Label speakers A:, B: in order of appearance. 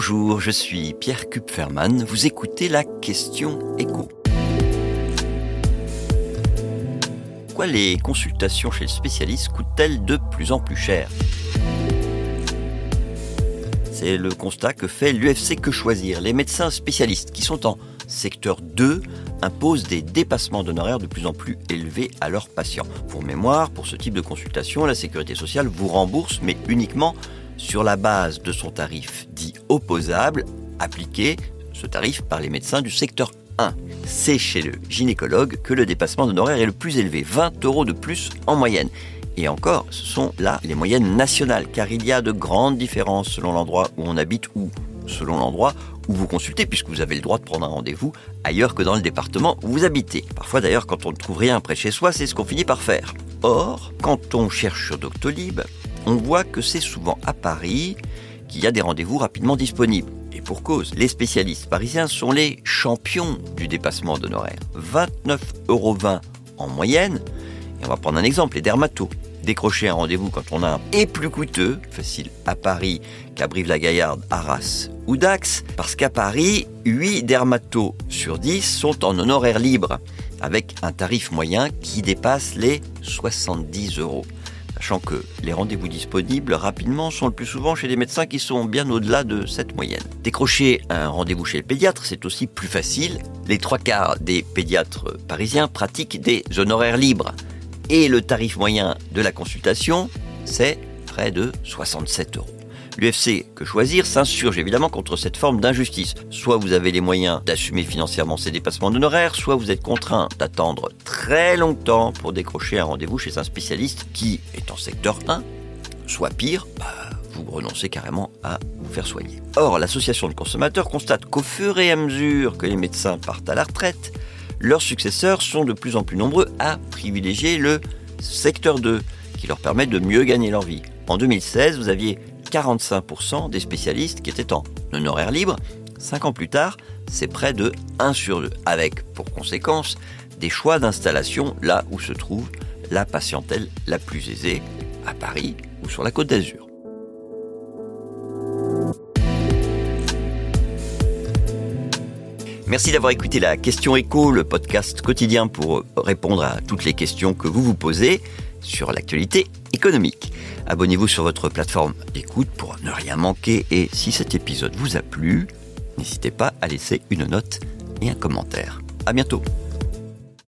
A: Bonjour, je suis Pierre Kupferman. Vous écoutez la question écho. Pourquoi les consultations chez le spécialiste coûtent-elles de plus en plus cher? C'est le constat que fait l'UFC Que Choisir. Les médecins spécialistes qui sont en secteur 2 imposent des dépassements d'honoraires de plus en plus élevés à leurs patients. Pour mémoire, pour ce type de consultation, la sécurité sociale vous rembourse, mais uniquement sur la base de son tarif dit opposable, appliqué, ce tarif, par les médecins du secteur 1. C'est chez le gynécologue que le dépassement d'honoraires est le plus élevé, 20 euros de plus en moyenne. Et encore, ce sont là les moyennes nationales, car il y a de grandes différences selon l'endroit où on habite ou selon l'endroit où vous consultez, puisque vous avez le droit de prendre un rendez-vous ailleurs que dans le département où vous habitez. Parfois d'ailleurs, quand on ne trouve rien près chez soi, c'est ce qu'on finit par faire. Or, quand on cherche sur Doctolib, on voit que c'est souvent à Paris qu'il y a des rendez-vous rapidement disponibles. Et pour cause, les spécialistes parisiens sont les champions du dépassement d'honoraires. 29,20 euros en moyenne. Et on va prendre un exemple, les dermatos. Décrocher un rendez-vous quand on a un est plus coûteux, facile à Paris qu'à Brive-la-Gaillarde, Arras ou Dax, parce qu'à Paris, 8 dermatos sur 10 sont en honoraires libres, avec un tarif moyen qui dépasse les 70 euros sachant que les rendez-vous disponibles rapidement sont le plus souvent chez des médecins qui sont bien au-delà de cette moyenne. Décrocher un rendez-vous chez le pédiatre, c'est aussi plus facile. Les trois quarts des pédiatres parisiens pratiquent des honoraires libres. Et le tarif moyen de la consultation, c'est près de 67 euros. L'UFC Que Choisir s'insurge évidemment contre cette forme d'injustice. Soit vous avez les moyens d'assumer financièrement ces dépassements d'honoraires, soit vous êtes contraint d'attendre très longtemps pour décrocher un rendez-vous chez un spécialiste qui est en secteur 1. Soit pire, bah, vous renoncez carrément à vous faire soigner. Or, l'association de consommateurs constate qu'au fur et à mesure que les médecins partent à la retraite, leurs successeurs sont de plus en plus nombreux à privilégier le secteur 2, qui leur permet de mieux gagner leur vie. En 2016, vous aviez 45% des spécialistes qui étaient en honoraire libre. Cinq ans plus tard, c'est près de 1 sur 2, avec pour conséquence des choix d'installation là où se trouve la patientèle la plus aisée, à Paris ou sur la côte d'Azur. Merci d'avoir écouté la question écho, le podcast quotidien pour répondre à toutes les questions que vous vous posez sur l'actualité économique. Abonnez-vous sur votre plateforme d'écoute pour ne rien manquer et si cet épisode vous a plu, n'hésitez pas à laisser une note et un commentaire. À bientôt.